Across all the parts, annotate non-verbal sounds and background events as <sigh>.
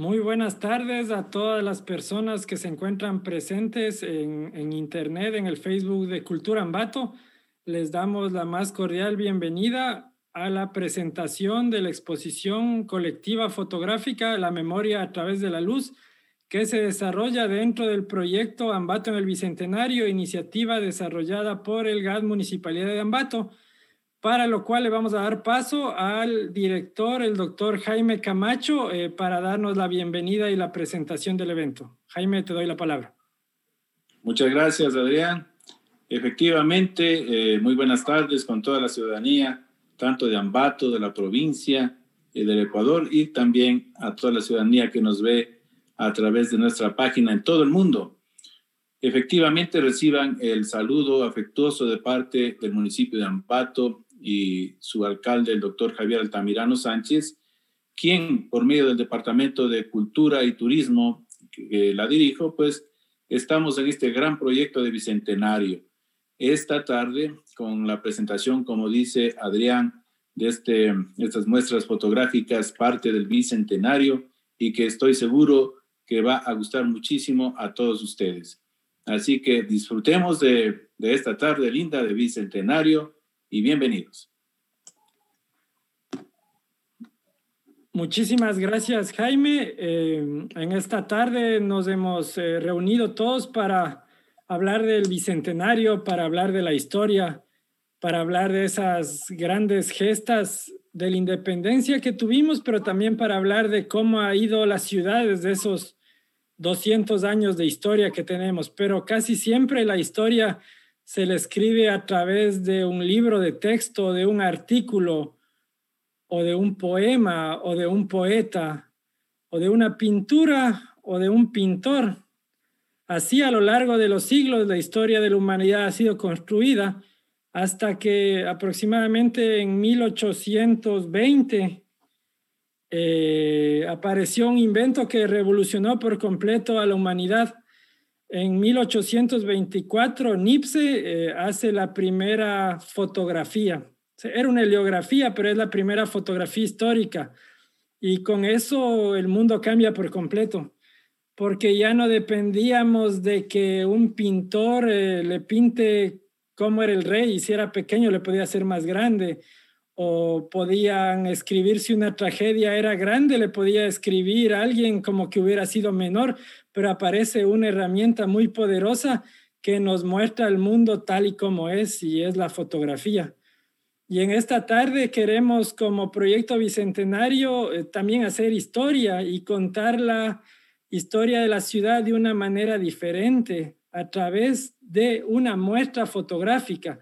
Muy buenas tardes a todas las personas que se encuentran presentes en, en, Internet, en el Facebook de Cultura Ambato. Les damos la más cordial bienvenida a la presentación de la exposición colectiva fotográfica La memoria a través de la luz, que se desarrolla dentro del proyecto Ambato en el Bicentenario, iniciativa desarrollada por el GAD Municipalidad de Ambato para lo cual le vamos a dar paso al director, el doctor Jaime Camacho, eh, para darnos la bienvenida y la presentación del evento. Jaime, te doy la palabra. Muchas gracias, Adrián. Efectivamente, eh, muy buenas tardes con toda la ciudadanía, tanto de Ambato, de la provincia, y del Ecuador y también a toda la ciudadanía que nos ve a través de nuestra página en todo el mundo. Efectivamente, reciban el saludo afectuoso de parte del municipio de Ambato y su alcalde, el doctor Javier Altamirano Sánchez, quien por medio del Departamento de Cultura y Turismo la dirijo, pues estamos en este gran proyecto de Bicentenario. Esta tarde, con la presentación, como dice Adrián, de este, estas muestras fotográficas, parte del Bicentenario, y que estoy seguro que va a gustar muchísimo a todos ustedes. Así que disfrutemos de, de esta tarde linda de Bicentenario y bienvenidos. Muchísimas gracias, Jaime. Eh, en esta tarde nos hemos eh, reunido todos para hablar del Bicentenario, para hablar de la historia, para hablar de esas grandes gestas de la independencia que tuvimos, pero también para hablar de cómo ha ido la ciudad desde esos 200 años de historia que tenemos. Pero casi siempre la historia se le escribe a través de un libro de texto, de un artículo, o de un poema, o de un poeta, o de una pintura, o de un pintor. Así a lo largo de los siglos la historia de la humanidad ha sido construida hasta que aproximadamente en 1820 eh, apareció un invento que revolucionó por completo a la humanidad en 1824, Nipse eh, hace la primera fotografía. Era una heliografía, pero es la primera fotografía histórica. Y con eso el mundo cambia por completo, porque ya no dependíamos de que un pintor eh, le pinte cómo era el rey, y si era pequeño le podía hacer más grande, o podían escribir si una tragedia era grande, le podía escribir alguien como que hubiera sido menor, pero aparece una herramienta muy poderosa que nos muestra el mundo tal y como es y es la fotografía. Y en esta tarde queremos como proyecto bicentenario eh, también hacer historia y contar la historia de la ciudad de una manera diferente a través de una muestra fotográfica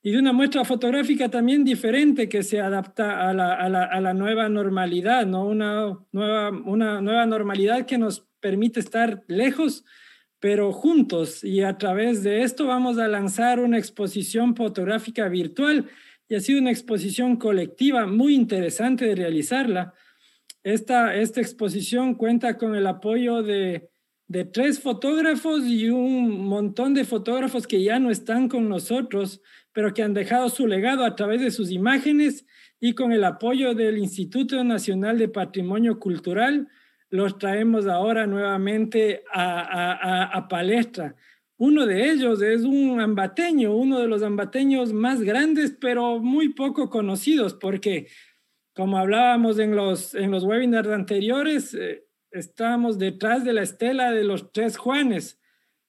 y de una muestra fotográfica también diferente que se adapta a la, a la, a la nueva normalidad, ¿no? Una nueva, una nueva normalidad que nos permite estar lejos, pero juntos. Y a través de esto vamos a lanzar una exposición fotográfica virtual y ha sido una exposición colectiva muy interesante de realizarla. Esta, esta exposición cuenta con el apoyo de, de tres fotógrafos y un montón de fotógrafos que ya no están con nosotros, pero que han dejado su legado a través de sus imágenes y con el apoyo del Instituto Nacional de Patrimonio Cultural, los traemos ahora nuevamente a, palestra. Uno de ellos es un ambateño, uno de los ambateños más grandes, pero muy poco conocidos, porque como hablábamos en los, en los webinars anteriores, eh, estamos detrás de la estela de los tres Juanes,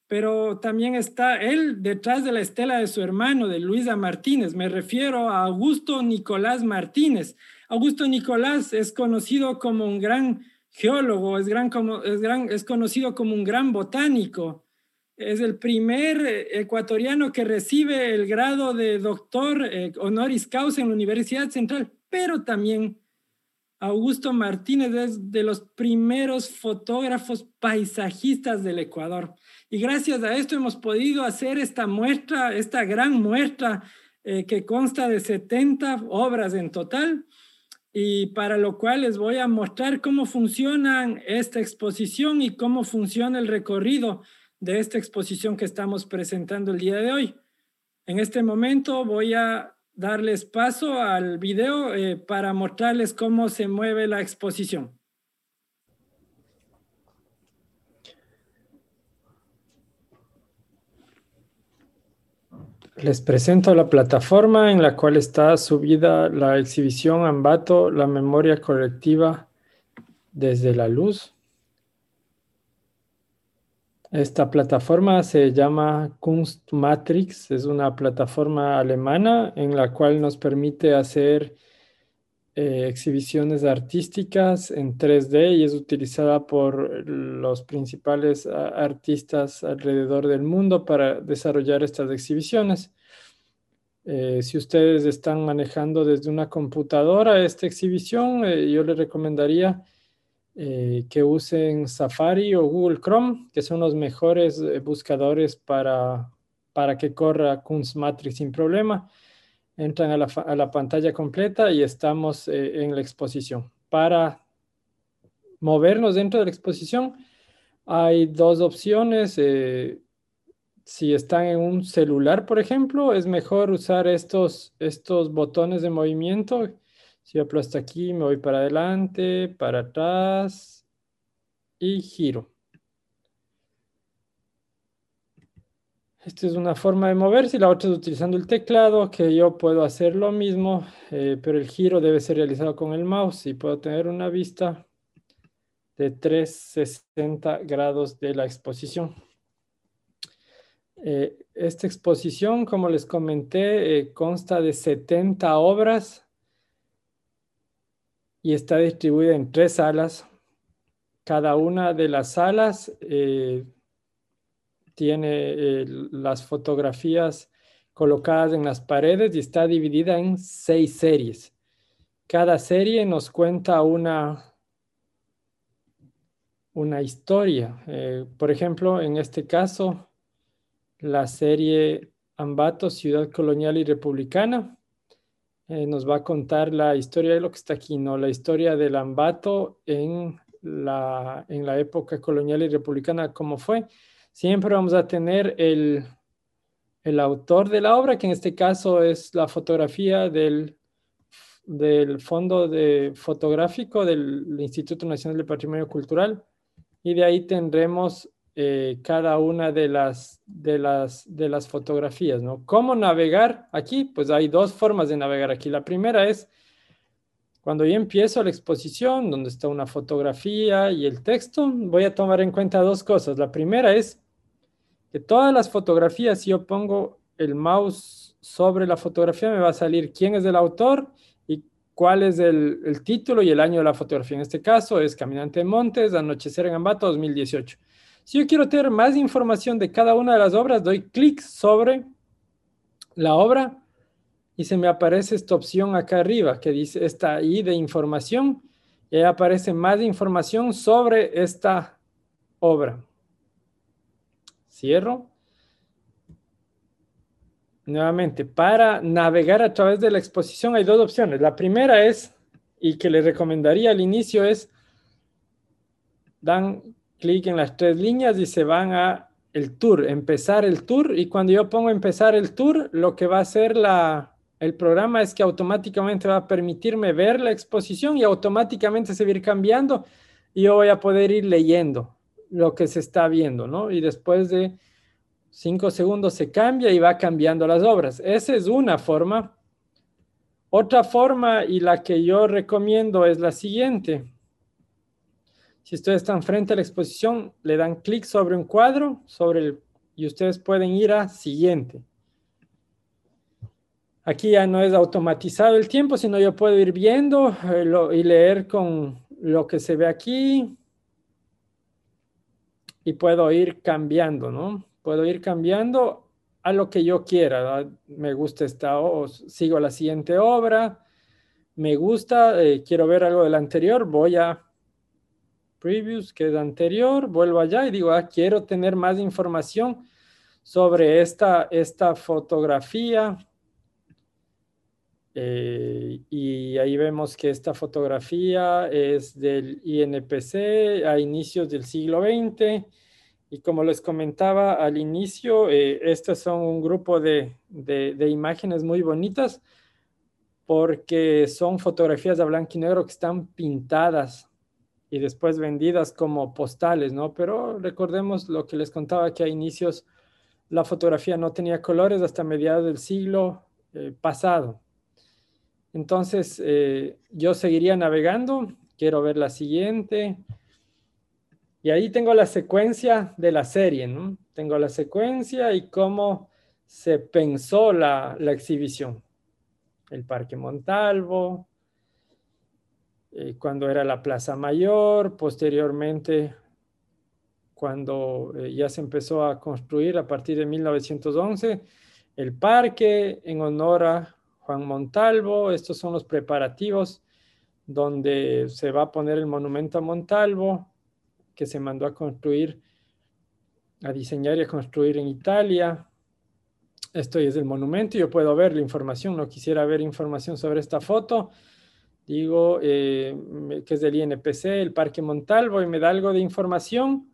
pero también está él detrás de la estela de su hermano, de Luisa Martínez. Me refiero a Augusto Nicolás Martínez. Augusto Nicolás es conocido como un gran geólogo, es, gran es, gran, es conocido como un gran botánico. Es el primer eh, ecuatoriano que recibe el grado de doctor eh, honoris causa en la Universidad Central, pero también Augusto Martínez es de los primeros fotógrafos paisajistas del Ecuador. Y gracias a esto hemos podido hacer esta muestra, esta gran muestra eh, que consta de 70 obras en total y para lo cual les voy a mostrar cómo funciona esta exposición y cómo funciona el recorrido de esta exposición que estamos presentando el día de hoy. En este momento voy a darles paso al video eh, para mostrarles cómo se mueve la exposición. Les presento la plataforma en la cual está subida la exhibición Ambato, la memoria colectiva desde la luz. Esta plataforma se llama Kunstmatrix, es una plataforma alemana en la cual nos permite hacer eh, exhibiciones artísticas en 3D y es utilizada por los principales artistas alrededor del mundo para desarrollar estas exhibiciones. Eh, si ustedes están manejando desde una computadora esta exhibición, eh, yo les recomendaría que usen Safari o Google Chrome, que son los mejores buscadores para, para que corra Kunstmatrix sin problema entran a la, pantalla completa y estamos eh, en la exposición. Para movernos dentro de la exposición hay dos opciones. Eh, si están en un celular, por ejemplo, es mejor usar estos, estos botones de movimiento. Si aplasto aquí, me voy para adelante, para atrás y giro. Esta es una forma de moverse y la otra es utilizando el teclado, que yo puedo hacer lo mismo, eh, pero el giro debe ser realizado con el mouse y puedo tener una vista de 360 grados de la exposición. Eh, esta exposición, como les comenté, eh, consta de 70 obras y está distribuida en tres salas. Cada una de las salas tiene eh, las fotografías colocadas en las paredes y está dividida en seis series. Cada serie nos cuenta una, una historia. Eh, por ejemplo, en este caso, la serie Ambato, Ciudad Colonial y Republicana, eh, nos va a contar la historia de lo que está aquí, ¿no? La historia del Ambato en la, en la época colonial y republicana, cómo fue siempre vamos a tener el, autor de la obra, que en este caso es la fotografía del, del fondo de fotográfico del Instituto Nacional de Patrimonio Cultural y de ahí tendremos eh, cada una de las, de, las, de las fotografías. ¿no? ¿Cómo navegar aquí? Pues hay dos formas de navegar aquí. La primera es cuando yo empiezo la exposición, donde está una fotografía y el texto, voy a tomar en cuenta dos cosas. La primera es todas las fotografías, si yo pongo el mouse sobre la fotografía, me va a salir quién es el autor y cuál es el, título y el año de la fotografía. En este caso es Caminante de Montes, Anochecer en Ambato 2018. Si yo quiero tener más información de cada una de las obras, doy clic sobre la obra y se me aparece esta opción acá arriba que dice esta I de información y aparece más información sobre esta obra. Cierro. Nuevamente, para navegar a través de la exposición hay dos opciones. La primera es, y que les recomendaría al inicio, es dan clic en las tres líneas y se van a el tour, empezar el tour. Y cuando yo pongo empezar el tour, lo que va a hacer la, el programa es que automáticamente va a permitirme ver la exposición y automáticamente se va a ir cambiando y yo voy a poder ir leyendo lo que se está viendo, ¿no? Y después de cinco segundos se cambia y va cambiando las obras. Esa es una forma. Otra forma y la que yo recomiendo es la siguiente. Si ustedes están frente a la exposición, le dan clic sobre un cuadro sobre el, y ustedes pueden ir a siguiente. Aquí ya no es automatizado el tiempo, sino yo puedo ir viendo eh, y leer con lo que se ve aquí, y puedo ir cambiando, ¿no? Puedo ir cambiando a lo que yo quiera. Me gusta esta, o sigo la siguiente obra, me gusta, eh, quiero ver algo del anterior, voy a previews, que es anterior, vuelvo allá y digo, ah, quiero tener más información sobre esta, esta fotografía. Eh, y ahí vemos que esta fotografía es del INPC a inicios del siglo XX. Y como les comentaba al inicio, eh, estos son un grupo de, de, imágenes muy bonitas porque son fotografías de blanco y negro que están pintadas y después vendidas como postales, ¿no? Pero recordemos lo que les contaba que a inicios la fotografía no tenía colores hasta mediados del siglo eh, pasado. Entonces, eh, yo seguiría navegando. Quiero ver la siguiente. Y ahí tengo la secuencia de la serie, ¿no? Tengo la secuencia y cómo se pensó la, exhibición. El Parque Montalvo, eh, cuando era la Plaza Mayor, posteriormente cuando eh, ya se empezó a construir a partir de 1911 el parque en honor a Juan Montalvo. Estos son los preparativos donde se va a poner el monumento a Montalvo, que se mandó a construir, a diseñar y a construir en Italia. Esto es el monumento, yo puedo ver la información, no quisiera ver información sobre esta foto. Digo eh, que es del INPC, el Parque Montalvo, y me da algo de información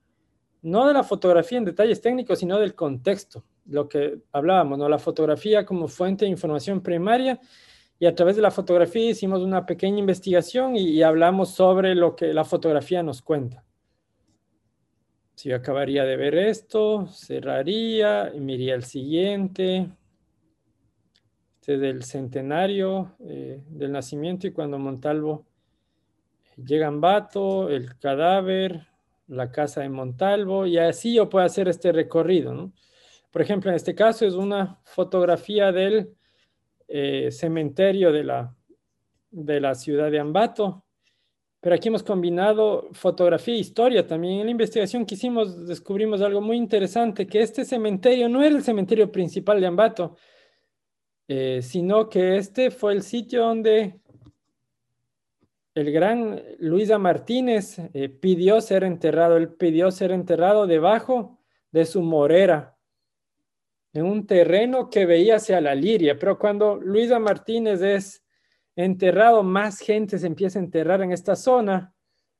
no de la fotografía en detalles técnicos, sino del contexto, lo que hablábamos, ¿no? La fotografía como fuente de información primaria y a través de la fotografía hicimos una pequeña investigación y, hablamos sobre lo que la fotografía nos cuenta. Si yo acabaría de ver esto, cerraría y miraría el siguiente. Este es del centenario eh, del nacimiento y cuando Montalvo llega a Ambato, el cadáver, la casa de Montalvo y así yo puedo hacer este recorrido. Por ejemplo, en este caso es una fotografía del eh, cementerio de la, de la ciudad de Ambato, pero aquí hemos combinado fotografía e historia también. En la investigación que hicimos descubrimos algo muy interesante, que este cementerio no era el cementerio principal de Ambato, eh, sino que este fue el sitio donde el gran Luisa Martínez eh, pidió ser enterrado, él pidió ser enterrado debajo de su morera, en un terreno que veía hacia la Liria, pero cuando Luisa Martínez es enterrado, más gente se empieza a enterrar en esta zona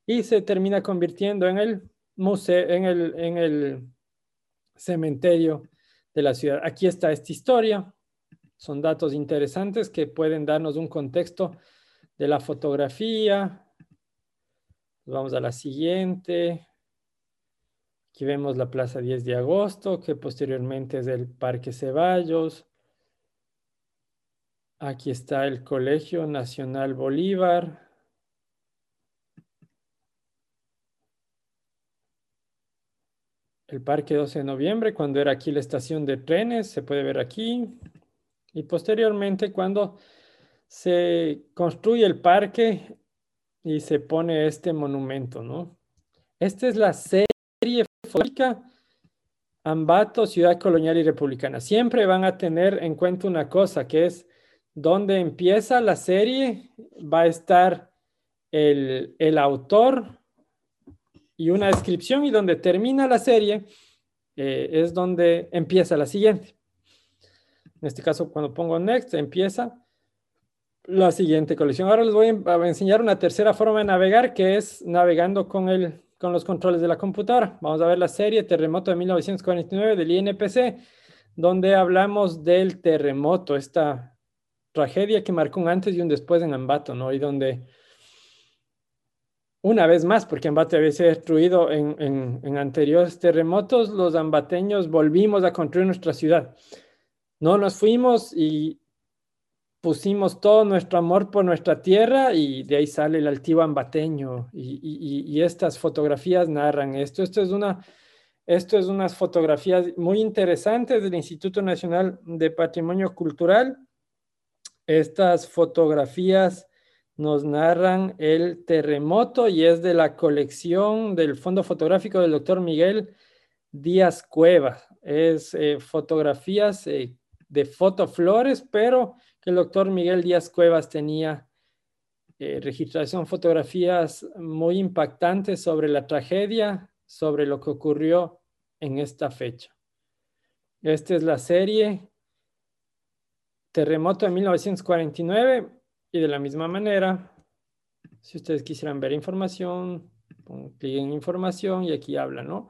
y se termina convirtiendo en el museo, en el, en el cementerio de la ciudad. Aquí está esta historia, son datos interesantes que pueden darnos un contexto de la fotografía. Vamos a la siguiente. Aquí vemos la Plaza 10 de Agosto, que posteriormente es el Parque Ceballos. Aquí está el Colegio Nacional Bolívar. El Parque 12 de Noviembre, cuando era aquí la estación de trenes, se puede ver aquí. Y posteriormente cuando se construye el parque y se pone este monumento, ¿no? Esta es la serie Ambato, Ciudad Colonial y Republicana. Siempre van a tener en cuenta una cosa, que es donde empieza la serie, va a estar el, autor y una descripción, y donde termina la serie eh, es donde empieza la siguiente. En este caso, cuando pongo next, empieza la siguiente colección. Ahora les voy a enseñar una tercera forma de navegar que es navegando con, el, con los controles de la computadora. Vamos a ver la serie Terremoto de 1949 del INPC, donde hablamos del terremoto, esta tragedia que marcó un antes y un después en Ambato, ¿no? Y donde una vez más, porque Ambato había sido destruido en, en, en anteriores terremotos, los ambateños volvimos a construir nuestra ciudad. No nos fuimos y pusimos todo nuestro amor por nuestra tierra y de ahí sale el altivo ambateño y, estas fotografías narran esto. Esto es una, esto es unas fotografías muy interesantes del Instituto Nacional de Patrimonio Cultural. Estas fotografías nos narran el terremoto y es de la colección del Fondo Fotográfico del doctor Miguel Díaz Cueva. Es eh, fotografías eh, de fotoflores, pero que el doctor Miguel Díaz Cuevas tenía eh, registración, fotografías muy impactantes sobre la tragedia, sobre lo que ocurrió en esta fecha. Esta es la serie Terremoto de 1949 y de la misma manera, si ustedes quisieran ver información, clic en información y aquí habla, ¿no?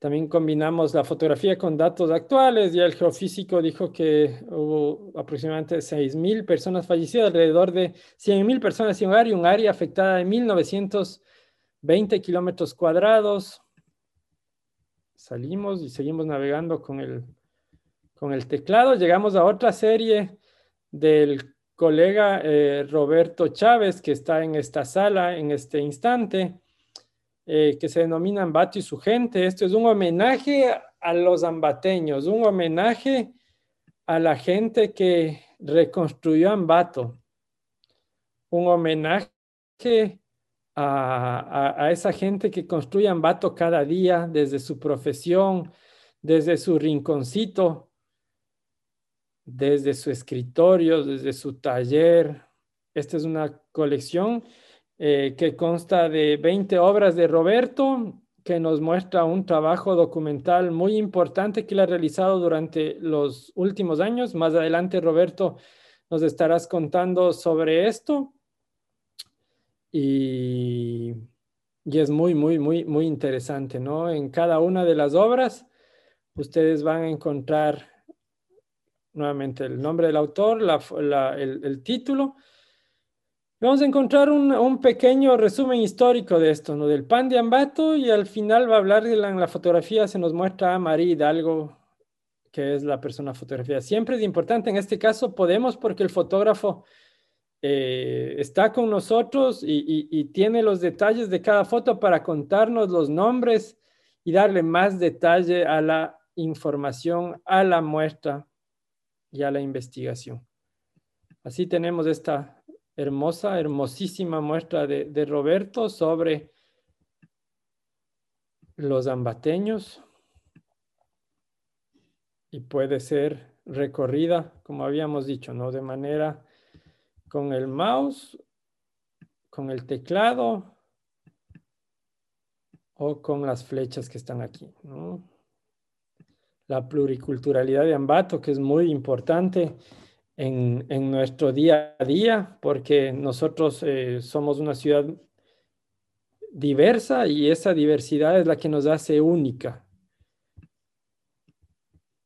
También combinamos la fotografía con datos actuales. Ya el geofísico dijo que hubo aproximadamente 6.000 personas fallecidas, alrededor de 100.000 personas sin hogar y un área afectada de 1.920 kilómetros cuadrados. salimos y seguimos navegando con el, con el teclado. Llegamos a otra serie del colega eh, Roberto Chávez, que está en esta sala en este instante, eh, que se denomina Ambato y su gente. Esto es un homenaje a los ambateños, un homenaje a la gente que reconstruyó Ambato, un homenaje a, esa gente que construye Ambato cada día desde su profesión, desde su rinconcito, desde su escritorio, desde su taller. Esta es una colección eh, que consta de 20 obras de Roberto, que nos muestra un trabajo documental muy importante que él ha realizado durante los últimos años. Más adelante, Roberto, nos estarás contando sobre esto. Y, y es muy, muy, muy, muy interesante, ¿no? En cada una de las obras, ustedes van a encontrar nuevamente el nombre del autor, el, título. Vamos a encontrar un, pequeño resumen histórico de esto, ¿no? Del pan de Ambato y al final va a hablar de la, en la fotografía, se nos muestra a María Hidalgo, que es la persona fotografía. Siempre es importante, en este caso podemos porque el fotógrafo eh, está con nosotros y tiene los detalles de cada foto para contarnos los nombres y darle más detalle a la información, a la muestra y a la investigación. Así tenemos esta hermosa, hermosísima muestra de, Roberto sobre los ambateños y puede ser recorrida, como habíamos dicho, ¿no? De manera con el mouse, con el teclado o con las flechas que están aquí, la pluriculturalidad de Ambato, que es muy importante en, nuestro día a día, porque nosotros eh, somos una ciudad diversa y esa diversidad es la que nos hace única.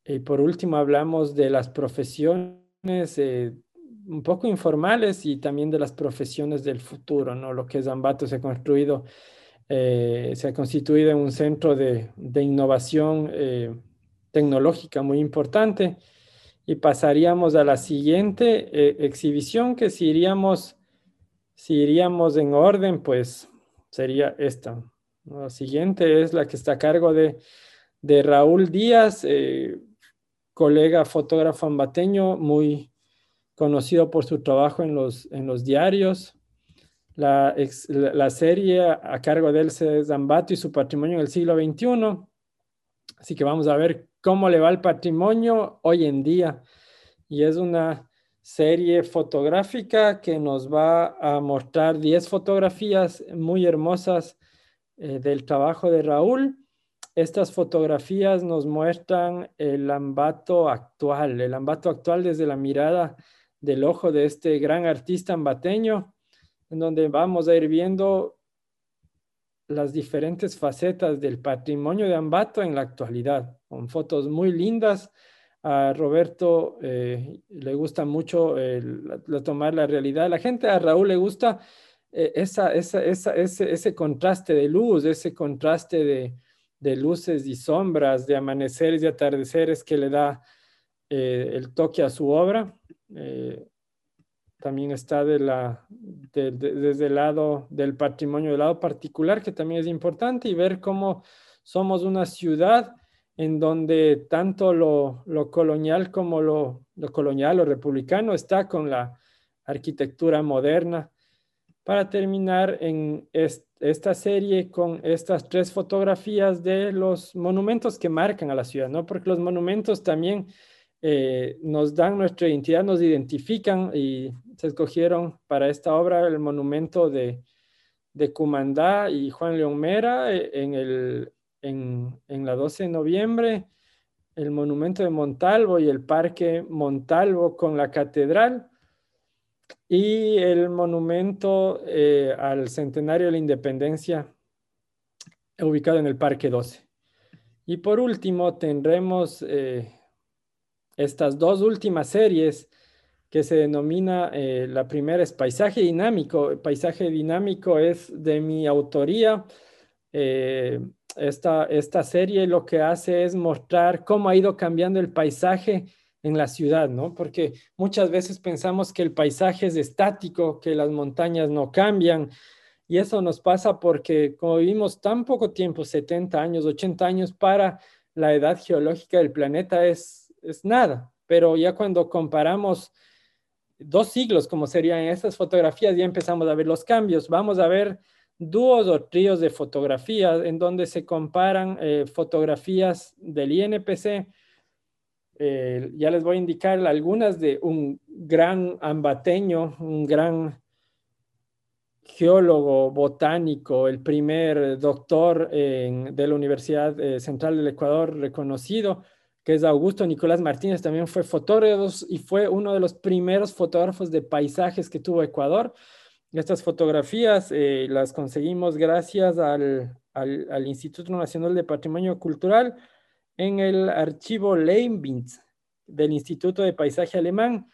Y por último hablamos de las profesiones eh, un poco informales y también de las profesiones del futuro, ¿no? Lo que es Ambato se ha construido, eh, se ha constituido en un centro de, de innovación tecnológica muy importante. Y pasaríamos a la siguiente eh, exhibición que si iríamos, si iríamos en orden, pues sería esta. La siguiente es la que está a cargo de, de Raúl Díaz, eh, colega fotógrafo ambateño, muy conocido por su trabajo en los, en los diarios. La, la, serie a cargo de él es Ambato y su patrimonio en el siglo XXI. Así que vamos a ver cómo le va el patrimonio hoy en día. Y es una serie fotográfica que nos va a mostrar 10 fotografías muy hermosas eh, del trabajo de Raúl. Estas fotografías nos muestran el ambato actual, el ambato actual desde la mirada del ojo de este gran artista ambateño, en donde vamos a ir viendo las diferentes facetas del patrimonio de Ambato en la actualidad, con fotos muy lindas. A Roberto eh, le gusta mucho tomar la realidad de la gente, a Raúl le gusta eh, esa, ese, contraste de luz, ese contraste de, luces y sombras, de amaneceres y atardeceres que le da eh, el toque a su obra también está de la, desde el lado del patrimonio, del lado particular, que también es importante, y ver cómo somos una ciudad en donde tanto lo, colonial como lo, colonial o republicano está con la arquitectura moderna. Para terminar en esta serie con estas tres fotografías de los monumentos que marcan a la ciudad, ¿no? Porque los monumentos también eh, nos dan nuestra identidad, nos identifican y se escogieron para esta obra el monumento de, de Cumandá y Juan León Mera eh, en, el, en, en, la 12 de noviembre, el monumento de Montalvo y el parque Montalvo con la catedral y el monumento eh, al centenario de la independencia ubicado en el parque 12. Y por último tendremos estas dos últimas series que se denomina, eh, la primera es Paisaje Dinámico. Paisaje Dinámico es de mi autoría. esta, esta serie lo que hace es mostrar cómo ha ido cambiando el paisaje en la ciudad, ¿no? Porque muchas veces pensamos que el paisaje es estático, que las montañas no cambian, y eso nos pasa porque como vivimos tan poco tiempo, 70 años, 80 años, para la edad geológica del planeta es, es nada. Pero ya cuando comparamos dos siglos, como serían esas fotografías, ya empezamos a ver los cambios. Vamos a ver dúos o tríos de fotografías en donde se comparan eh, fotografías del INPC. Eh, ya les voy a indicar algunas de un gran ambateño, un gran geólogo botánico, el primer doctor de la Universidad eh, Central del Ecuador reconocido, que es Augusto Nicolás Martínez, también fue fotógrafo y fue uno de los primeros fotógrafos de paisajes que tuvo Ecuador. Estas fotografías eh, las conseguimos gracias al, Instituto Nacional de Patrimonio Cultural en el archivo Leibniz del Instituto de Paisaje Alemán.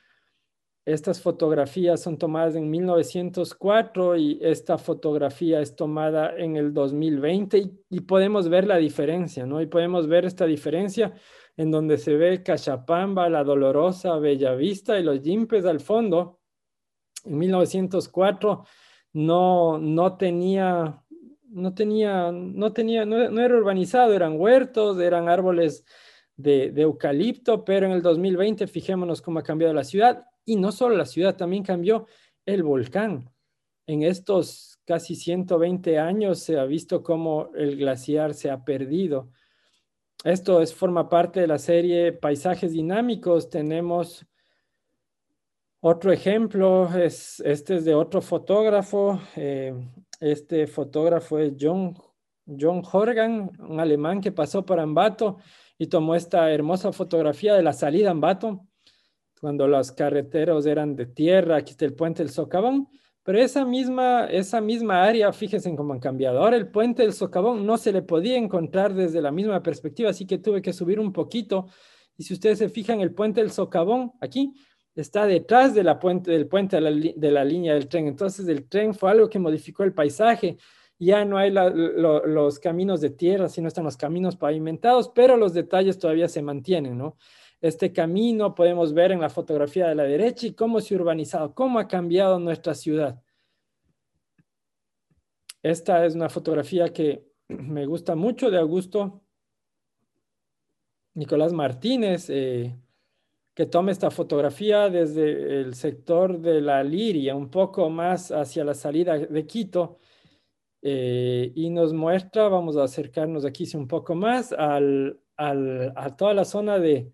Estas fotografías son tomadas en 1904 y esta fotografía es tomada en el 2020 y, podemos ver la diferencia, ¿no? Y podemos ver esta diferencia en donde se ve Cachapamba, La Dolorosa, Bellavista y los Yimpes al fondo. En 1904 no, no tenía, no tenía, no tenía, no, era urbanizado, eran huertos, eran árboles de, de eucalipto, pero en el 2020 fijémonos cómo ha cambiado la ciudad y no solo la ciudad, también cambió el volcán. En estos casi 120 años se ha visto cómo el glaciar se ha perdido. Esto es, forma parte de la serie Paisajes Dinámicos. Tenemos otro ejemplo, es, este es de otro fotógrafo. Eh, este fotógrafo es John, John Horgan, un alemán que pasó por Ambato y tomó esta hermosa fotografía de la salida a Ambato cuando los carreteros eran de tierra, aquí está el puente del Socavón, pero esa misma, esa misma área, fíjense cómo han cambiado. Ahora el puente del Socavón no se le podía encontrar desde la misma perspectiva, así que tuve que subir un poquito. Y si ustedes se fijan, el puente del Socavón aquí está detrás de la puente, del puente de la, de la línea del tren. Entonces el tren fue algo que modificó el paisaje. Ya no hay los caminos de tierra, sino están los caminos pavimentados, pero los detalles todavía se mantienen, ¿no? Este camino, podemos ver en la fotografía de la derecha y cómo se ha urbanizado, cómo ha cambiado nuestra ciudad. Esta es una fotografía que <clears throat> me gusta mucho de Augusto Nicolás Martínez, eh, que toma esta fotografía desde el sector de la Liria, un poco más hacia la salida de Quito, eh, y nos muestra, vamos a acercarnos aquí un poco más, al, a toda la zona de,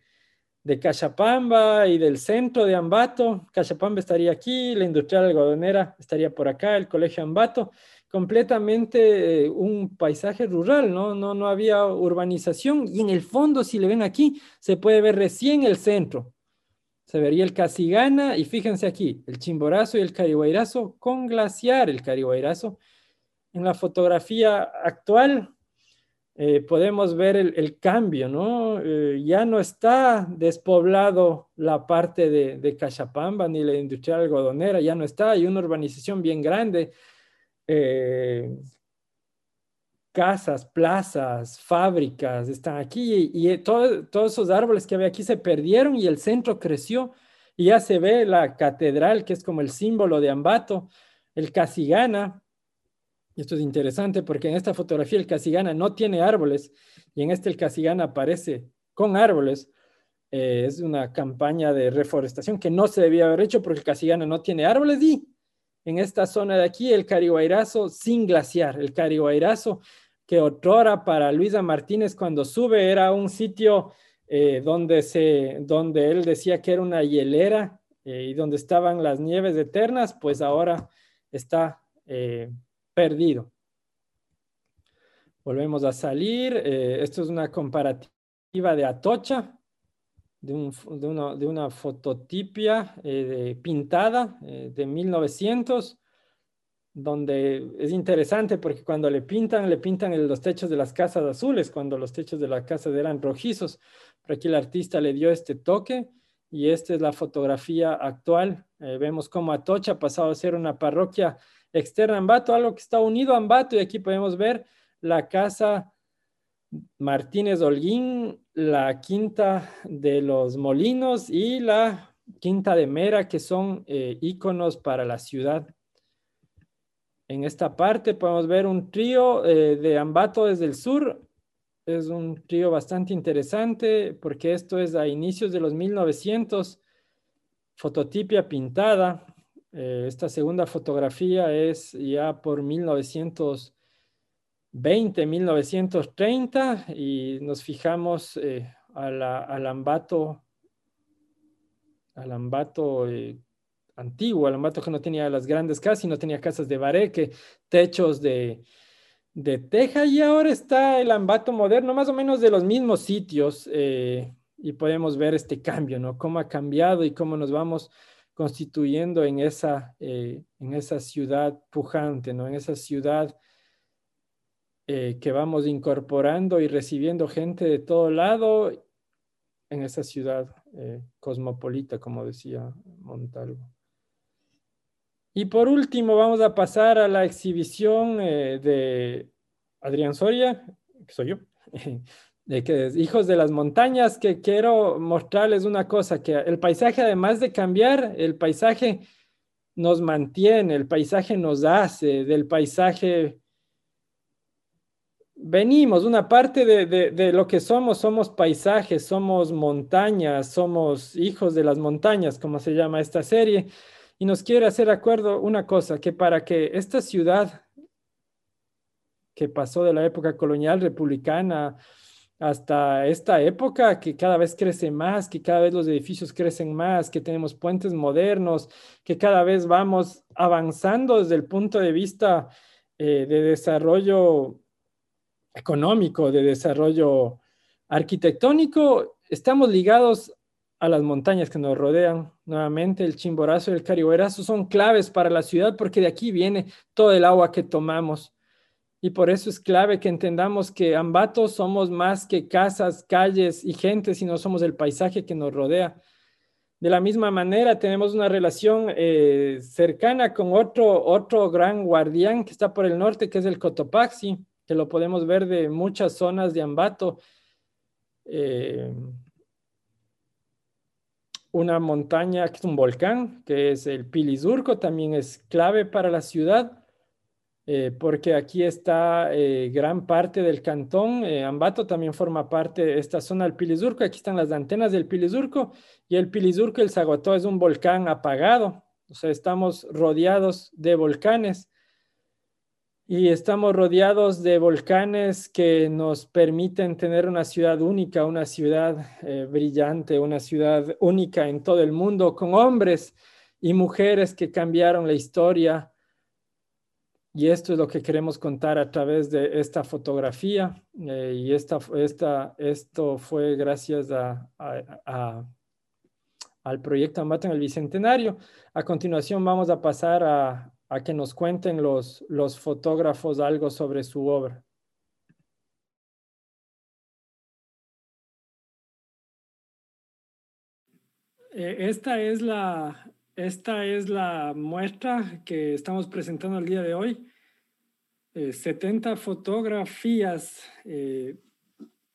de Cachapamba y del centro de Ambato. Cachapamba estaría aquí, la industrial algodonera estaría por acá, el colegio Ambato, completamente eh, un paisaje rural, ¿no? ¿no? No había urbanización y en el fondo, si le ven aquí, se puede ver recién el centro. Se vería el Casigana y fíjense aquí, el Chimborazo y el Carihuayrazo con glaciar, el Carihuayrazo. En la fotografía actual eh, podemos ver el, cambio, ¿no? Eh, ya no está despoblado la parte de, de, Cachapamba ni la industrial algodonera, ya no está, hay una urbanización bien grande. Eh, casas, plazas, fábricas están aquí y, todos esos árboles que había aquí se perdieron y el centro creció y ya se ve la catedral que es como el símbolo de Ambato, el Casigana, y esto es interesante porque en esta fotografía el Casigana no tiene árboles y en este el Casigana aparece con árboles. Eh, es una campaña de reforestación que no se debía haber hecho porque el Casigana no tiene árboles y en esta zona de aquí el Carihuayrazo sin glaciar, el Carihuayrazo que otrora para Luisa Martínez cuando sube era un sitio eh, donde, se, donde él decía que era una hielera eh, y donde estaban las nieves eternas, pues ahora está perdido. Volvemos a salir. Eh, esto es una comparativa de Atocha, de, una, fototipia eh, pintada eh, de 1900, donde es interesante porque cuando le pintan, le pintan los techos de las casas azules, cuando los techos de las casas eran rojizos. Pero aquí el artista le dio este toque y esta es la fotografía actual. vemos cómo Atocha ha pasado a ser una parroquia externa a Ambato, algo que está unido a Ambato y aquí podemos ver la casa Martínez Holguín, la quinta de los Molinos y la quinta de Mera, que son eh, íconos para la ciudad. En esta parte podemos ver un trío eh, de Ambato desde el sur. Es un trío bastante interesante porque esto es a inicios de los 1900, fototipia pintada. Eh, esta segunda fotografía es ya por 1920, 1930 y nos fijamos eh, al Ambato, al Ambato antiguo, el ambato que no tenía las grandes casas y no tenía casas de bareque, techos de, de teja y ahora está el ambato moderno, más o menos de los mismos sitios eh, y podemos ver este cambio, ¿no? Cómo ha cambiado y cómo nos vamos constituyendo en esa, eh, en esa ciudad pujante, ¿no? En esa ciudad eh, que vamos incorporando y recibiendo gente de todo lado en esa ciudad cosmopolita, como decía Montalvo. Y por último, vamos a pasar a la exhibición eh, de Adrián Soria, que soy yo, <laughs> de que Hijos de las Montañas, que quiero mostrarles una cosa, que el paisaje, además de cambiar, el paisaje nos mantiene, el paisaje nos hace, del paisaje venimos, una parte de, de, lo que somos, somos paisajes, somos montañas, somos hijos de las montañas, como se llama esta serie. Y nos quiere hacer acuerdo una cosa, que para que esta ciudad que pasó de la época colonial republicana hasta esta época que cada vez crece más, que cada vez los edificios crecen más, que tenemos puentes modernos, que cada vez vamos avanzando desde el punto de vista eh, de desarrollo económico, de desarrollo arquitectónico, estamos ligados a las montañas que nos rodean. Nuevamente, el Chimborazo y el Carihuerazo son claves para la ciudad porque de aquí viene todo el agua que tomamos. Y por eso es clave que entendamos que Ambato somos más que casas, calles y gente, sino somos el paisaje que nos rodea. De la misma manera, tenemos una relación eh, cercana con otro, otro gran guardián que está por el norte, que es el Cotopaxi, que lo podemos ver de muchas zonas de Ambato. Eh, una montaña que es un volcán, que es el Pilizurco, también es clave para la ciudad, eh, porque aquí está eh, gran parte del cantón. Eh, Ambato también forma parte de esta zona del Pilizurco. Aquí están las antenas del Pilizurco y el Pilizurco, el Zagotó, es un volcán apagado. O sea, estamos rodeados de volcanes y estamos rodeados de volcanes que nos permiten tener una ciudad única, una ciudad eh, brillante, una ciudad única en todo el mundo, con hombres y mujeres que cambiaron la historia. Y esto es lo que queremos contar a través de esta fotografía. Eh, y esta, esta, esto fue gracias a, al proyecto Ambato en el Bicentenario. A continuación vamos a pasar a, a que nos cuenten los, los fotógrafos algo sobre su obra. Eh, esta es la, esta es la muestra que estamos presentando el día de hoy. 70 eh, fotografías, eh,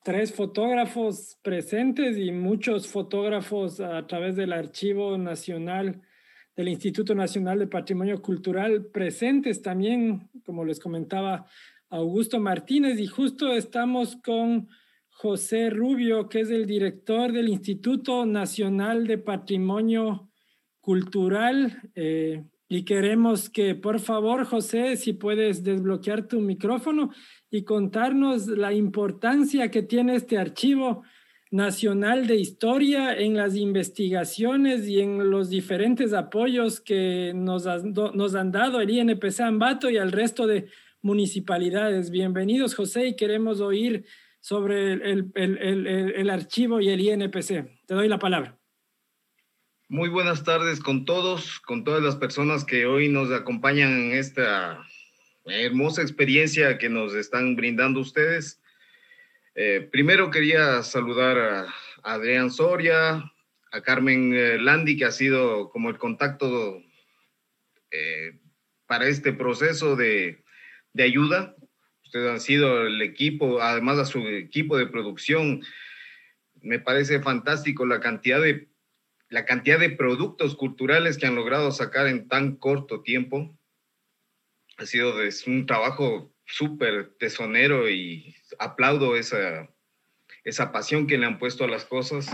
tres fotógrafos presentes y muchos fotógrafos a través del Archivo Nacional del Instituto Nacional de Patrimonio Cultural presentes también, como les comentaba Augusto Martínez, y justo estamos con José Rubio, que es el director del Instituto Nacional de Patrimonio Cultural. Eh, y queremos que, por favor, José, si puedes desbloquear tu micrófono y contarnos la importancia que tiene este archivo Nacional de Historia en las investigaciones y en los diferentes apoyos que nos, nos han dado el INPC Ambato y al resto de municipalidades. Bienvenidos, José, y queremos oír sobre el, el, archivo y el INPC. Te doy la palabra. Muy buenas tardes con todos, con todas las personas que hoy nos acompañan en esta hermosa experiencia que nos están brindando ustedes. Eh, primero quería saludar a, Adrián Soria, a Carmen eh, Landi, que ha sido como el contacto eh, para este proceso de, ayuda. Ustedes han sido el equipo, además a su equipo de producción. Me parece fantástico la cantidad de, la cantidad de productos culturales que han logrado sacar en tan corto tiempo. Ha sido un trabajo súper tesonero y aplaudo esa, esa pasión que le han puesto a las cosas.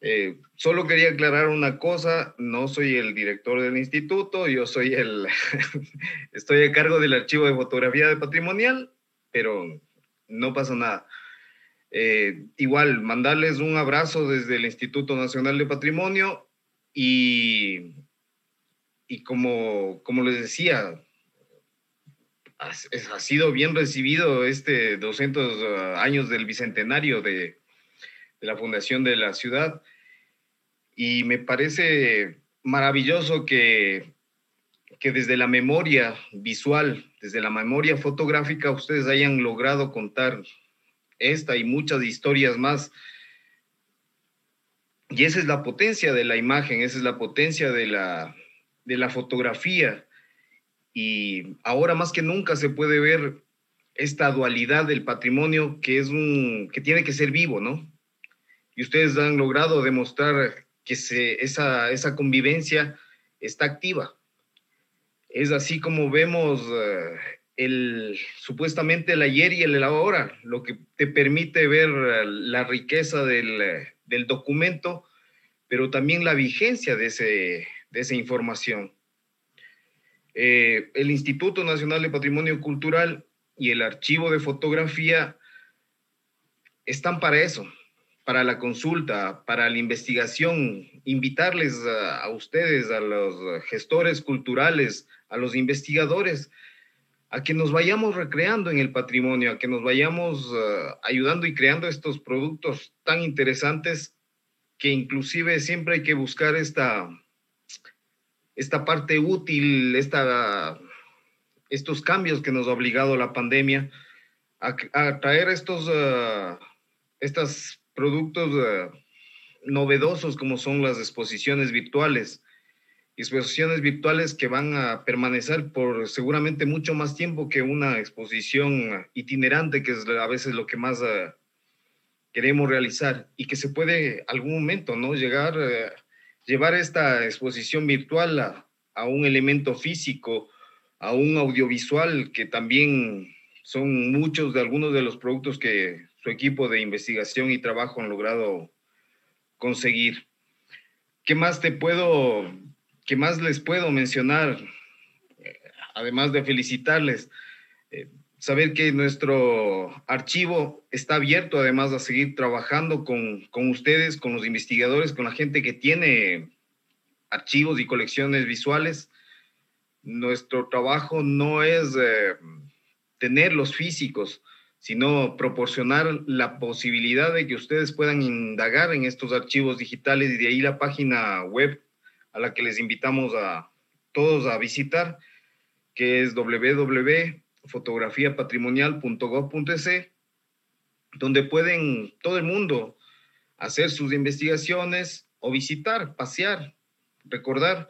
Eh, solo quería aclarar una cosa, no soy el director del instituto, yo soy el, <laughs> estoy a cargo del archivo de fotografía de patrimonial, pero no pasa nada. Eh, igual, mandarles un abrazo desde el Instituto Nacional de Patrimonio y, y como, como les decía, ha, sido bien recibido este 200 ah, años del bicentenario de, de la fundación de la ciudad. Y me parece maravilloso que, que desde la memoria visual, desde la memoria fotográfica, ustedes hayan logrado contar esta y muchas historias más. Y esa es la potencia de la imagen, esa es la potencia de la, de la fotografía. Y ahora más que nunca se puede ver esta dualidad del patrimonio que es un que tiene que ser vivo, ¿no? y ustedes han logrado demostrar que se, esa, esa convivencia está activa. Es así como vemos eh, el, supuestamente el ayer y el ahora, lo que te permite ver eh, la riqueza del, del documento, pero también la vigencia de, ese, de esa información. Eh, el Instituto Nacional de Patrimonio Cultural y el Archivo de Fotografía están para eso, para la consulta, para la investigación, invitarles a, ustedes, a los gestores culturales, a los investigadores, a que nos vayamos recreando en el patrimonio, a que nos vayamos uh, ayudando y creando estos productos tan interesantes que inclusive siempre hay que buscar esta, esta parte útil, esta, estos cambios que nos ha obligado la pandemia a, traer estos, uh, productos eh, novedosos como son las exposiciones virtuales. Exposiciones virtuales que van a permanecer por seguramente mucho más tiempo que una exposición itinerante, que es a veces lo que más eh, queremos realizar y que se puede algún momento, ¿no? Llegar, eh, llevar esta exposición virtual a, a un elemento físico, a un audiovisual que también son muchos de algunos de los productos que su equipo de investigación y trabajo han logrado conseguir. ¿Qué más te puedo, qué más les puedo mencionar? Eh, además de felicitarles, eh, saber que nuestro archivo está abierto, además de seguir trabajando con, con, ustedes, con los investigadores, con la gente que tiene archivos y colecciones visuales. Nuestro trabajo no es eh, tenerlos físicos, sino proporcionar la posibilidad de que ustedes puedan indagar en estos archivos digitales y de ahí la página web a la que les invitamos a todos a visitar, que es www.fotografiapatrimonial.gov.es, donde pueden todo el mundo hacer sus investigaciones o visitar, pasear, recordar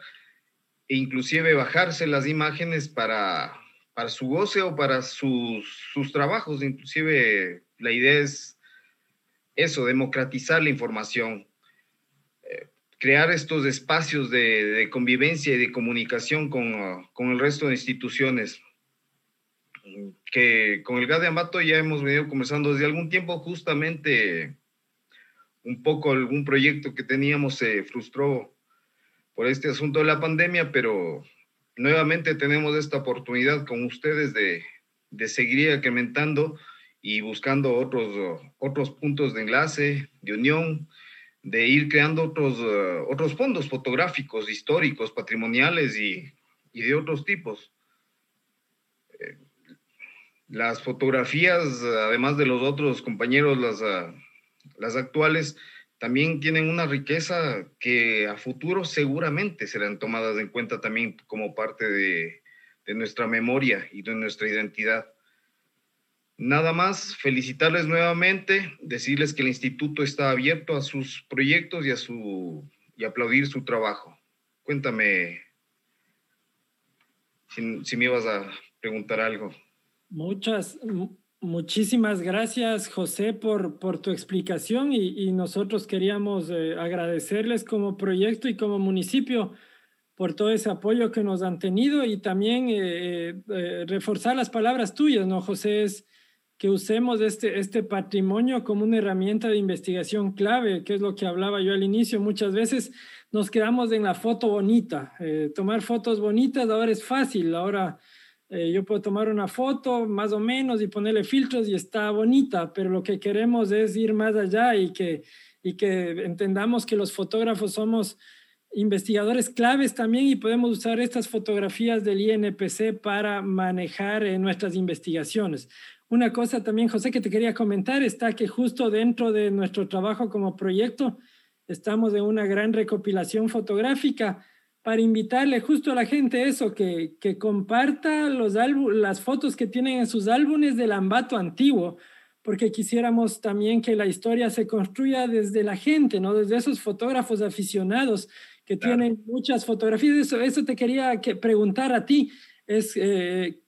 e inclusive bajarse las imágenes para para su goce o para sus, sus trabajos. Inclusive la idea es eso, democratizar la información, crear estos espacios de, de, convivencia y de comunicación con, con, el resto de instituciones. Que con el GAD de Ambato ya hemos venido conversando desde algún tiempo, justamente un poco algún proyecto que teníamos se frustró por este asunto de la pandemia, pero nuevamente tenemos esta oportunidad con ustedes de, de seguir incrementando y buscando otros, otros puntos de enlace, de unión, de ir creando otros, uh, otros fondos fotográficos, históricos, patrimoniales y, y de otros tipos. Eh, las fotografías, además de los otros compañeros, las, uh, las actuales, también tienen una riqueza que a futuro seguramente serán tomadas en cuenta también como parte de, de nuestra memoria y de nuestra identidad. Nada más, felicitarles nuevamente, decirles que el instituto está abierto a sus proyectos y, a su, y aplaudir su trabajo. Cuéntame si, me ibas a preguntar algo. Muchas, muchísimas gracias, José, por, por tu explicación y, nosotros queríamos eh, agradecerles como proyecto y como municipio por todo ese apoyo que nos han tenido y también eh, eh, reforzar las palabras tuyas, ¿no, José? Es que usemos este, este patrimonio como una herramienta de investigación clave, que es lo que hablaba yo al inicio. Muchas veces nos quedamos en la foto bonita. tomar fotos bonitas ahora es fácil, ahora eh, yo puedo tomar una foto más o menos y ponerle filtros y está bonita, pero lo que queremos es ir más allá y que, y que entendamos que los fotógrafos somos investigadores claves también y podemos usar estas fotografías del INPC para manejar eh, nuestras investigaciones. Una cosa también, José, que te quería comentar está que justo dentro de nuestro trabajo como proyecto estamos en una gran recopilación fotográfica para invitarle justo a la gente eso, que, que comparta los las fotos que tienen en sus álbumes del Ambato antiguo, porque quisiéramos también que la historia se construya desde la gente, ¿no? Desde esos fotógrafos aficionados que tienen muchas fotografías. Eso, eso te quería que preguntar a ti, es eh,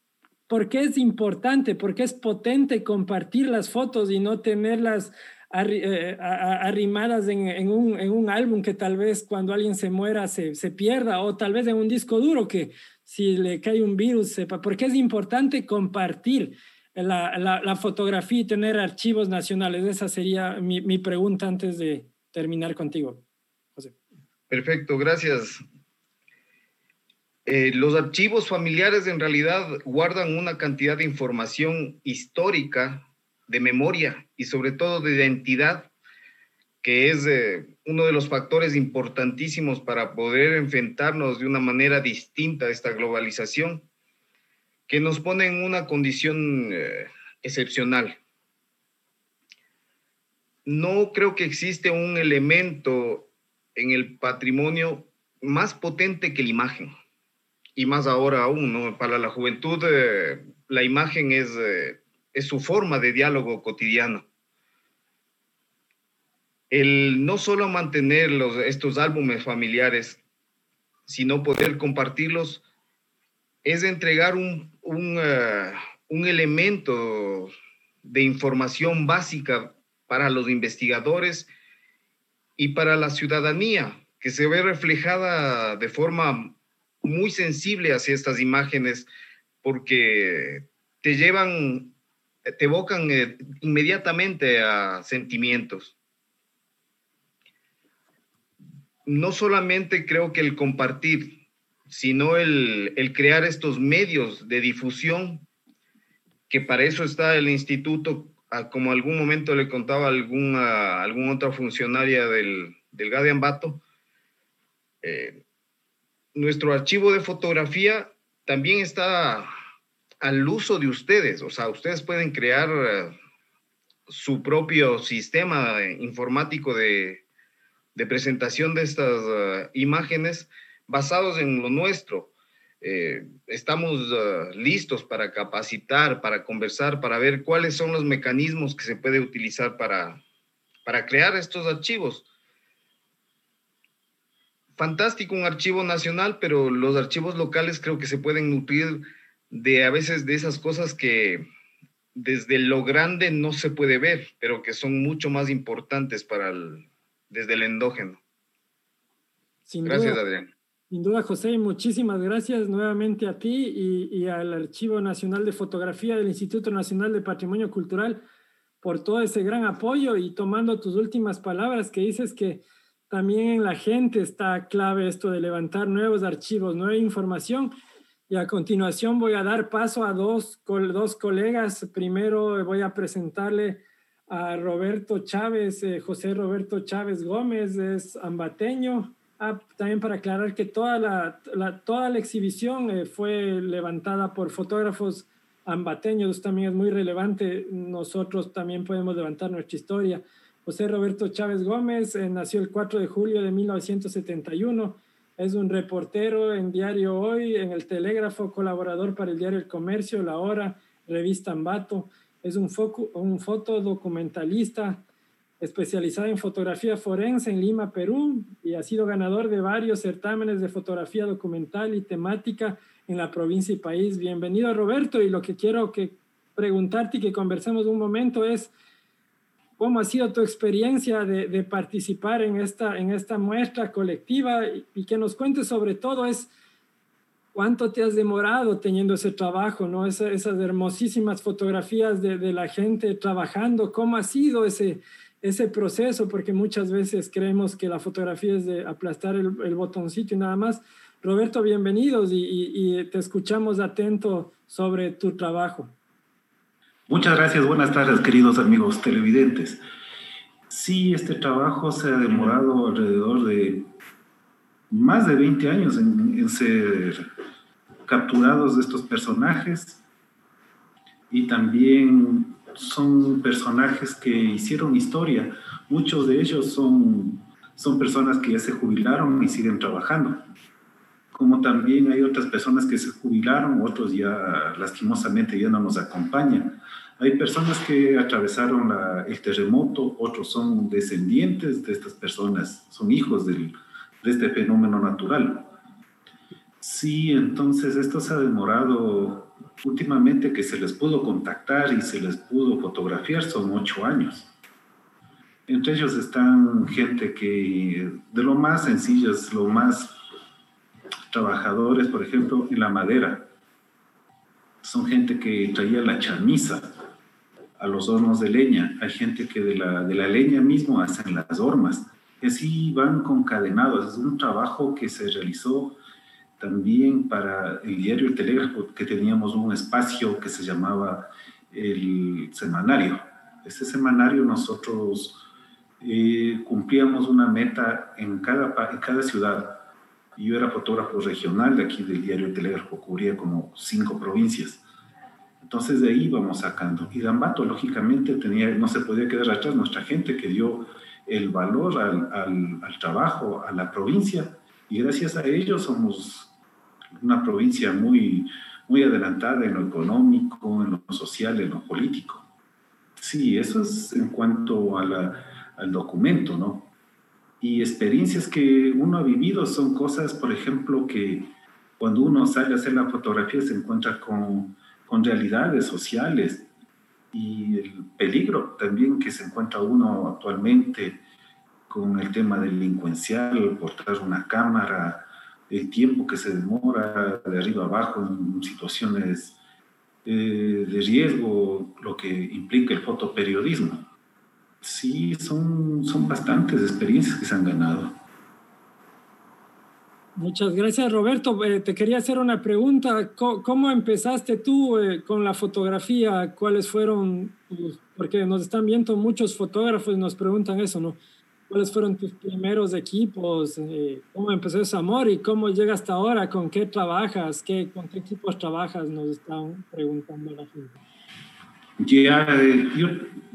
por qué es importante, por qué es potente compartir las fotos y no tenerlas eh, arrimadas en, un, álbum que tal vez cuando alguien se muera se, pierda o tal vez en un disco duro que si le cae un virus sepa, porque es importante compartir la, fotografía y tener archivos nacionales. Esa sería mi, pregunta antes de terminar contigo, José. Perfecto, gracias. Eh, los archivos familiares en realidad guardan una cantidad de información histórica de memoria y sobre todo de identidad, que es eh, uno de los factores importantísimos para poder enfrentarnos de una manera distinta a esta globalización, que nos pone en una condición eh, excepcional. No creo que existe un elemento en el patrimonio más potente que la imagen. Y más ahora aún, Para la juventud, eh, la imagen es es su forma de diálogo cotidiano. El no solo mantener estos álbumes familiares, sino poder compartirlos, es entregar un, uh, un elemento de información básica para los investigadores y para la ciudadanía, que se ve reflejada de forma muy sensible hacia estas imágenes, porque te llevan te evocan eh, inmediatamente a sentimientos. No solamente creo que el compartir, sino el, crear estos medios de difusión, que para eso está el instituto, como algún momento le contaba alguna, alguna otra funcionaria del, del GADE Ambato, eh, nuestro archivo de fotografía también está al uso de ustedes. O sea, ustedes pueden crear eh, su propio sistema informático de, presentación de estas eh, imágenes basados en lo nuestro. Eh, estamos listos para capacitar, para conversar, para ver cuáles son los mecanismos que se puede utilizar para, para crear estos archivos. Fantástico un archivo nacional, pero los archivos locales creo que se pueden nutrir de a veces de esas cosas que desde lo grande no se puede ver, pero que son mucho más importantes para el, desde el endógeno. gracias, Adrián. Sin duda, José, muchísimas gracias nuevamente a ti y, y, al Archivo Nacional de Fotografía del Instituto Nacional de Patrimonio Cultural por todo ese gran apoyo y tomando tus últimas palabras que dices que también en la gente está clave esto de levantar nuevos archivos, nueva información y a continuación voy a dar paso a dos, dos colegas. Primero voy a presentarle a Roberto Chávez, eh, José Roberto Chávez Gómez, es ambateño. Ah, también para aclarar que toda la, toda la exhibición eh, fue levantada por fotógrafos ambateños, también es muy relevante. Nosotros también podemos levantar nuestra historia. José Roberto Chávez Gómez eh, nació el 4 de julio de 1971 es un reportero en Diario Hoy, en El Telégrafo, colaborador para el Diario El Comercio, La Hora, Revista Ambato. Es un, un fotodocumentalista especializado en fotografía forense en Lima, Perú, y ha sido ganador de varios certámenes de fotografía documental y temática en la provincia y país. Bienvenido, Roberto, y lo que quiero que preguntarte y que conversemos un momento es cómo ha sido tu experiencia de, participar en esta, en esta muestra colectiva y, que nos cuentes sobre todo es cuánto te has demorado teniendo ese trabajo, ¿no? esas hermosísimas fotografías de, de, la gente trabajando, cómo ha sido ese, ese proceso, porque muchas veces creemos que la fotografía es de aplastar el, el botoncito y nada más. Roberto, bienvenidos y, y te escuchamos atento sobre tu trabajo. Muchas gracias, buenas tardes queridos amigos televidentes. Sí, este trabajo se ha demorado alrededor de más de 20 años en, ser capturados de estos personajes y también son personajes que hicieron historia. Muchos de ellos son, son personas que ya se jubilaron y siguen trabajando. Como también hay otras personas que se jubilaron, otros ya lastimosamente ya no nos acompañan. Hay personas que atravesaron el terremoto, otros son descendientes de estas personas, son hijos de este fenómeno natural. Sí, entonces esto se ha demorado últimamente que se les pudo contactar y se les pudo fotografiar, son ocho años. Entre ellos están gente que de lo más sencillas, lo más trabajadores, por ejemplo, en la madera. Son gente que traía la chamisa, a los hornos de leña. Hay gente que de la, de la leña mismo hacen las hormas. Y así van concadenados. Es un trabajo que se realizó también para el diario El Telégrafo, que teníamos un espacio que se llamaba el semanario. Ese semanario nosotros eh, cumplíamos una meta en cada, en cada ciudad. Yo era fotógrafo regional de aquí del diario El Telégrafo, cubría como cinco provincias. Entonces de ahí vamos sacando. Y Gambato, lógicamente, tenía, no se podía quedar atrás nuestra gente que dio el valor al, al, trabajo, a la provincia, y gracias a ellos somos una provincia muy, muy adelantada en lo económico, en lo social, en lo político. Sí, eso es en cuanto a la, al documento, ¿no? Y experiencias que uno ha vivido son cosas, por ejemplo, que cuando uno sale a hacer la fotografía se encuentra con con realidades sociales y el peligro también que se encuentra uno actualmente con el tema delincuencial, portar una cámara, el tiempo que se demora de arriba abajo en situaciones eh, de riesgo, lo que implica el fotoperiodismo. Sí, son, son bastantes experiencias que se han ganado. Muchas gracias, Roberto. Eh, te quería hacer una pregunta. ¿Cómo, empezaste tú eh, con la fotografía? ¿Cuáles fueron, porque nos están viendo muchos fotógrafos y nos preguntan eso, ¿no? ¿Cuáles fueron tus primeros equipos? Eh, ¿Cómo empezó ese amor y cómo llega hasta ahora? ¿Con qué trabajas? ¿Qué, ¿Con qué equipos trabajas? Nos están preguntando la gente. Ya, yo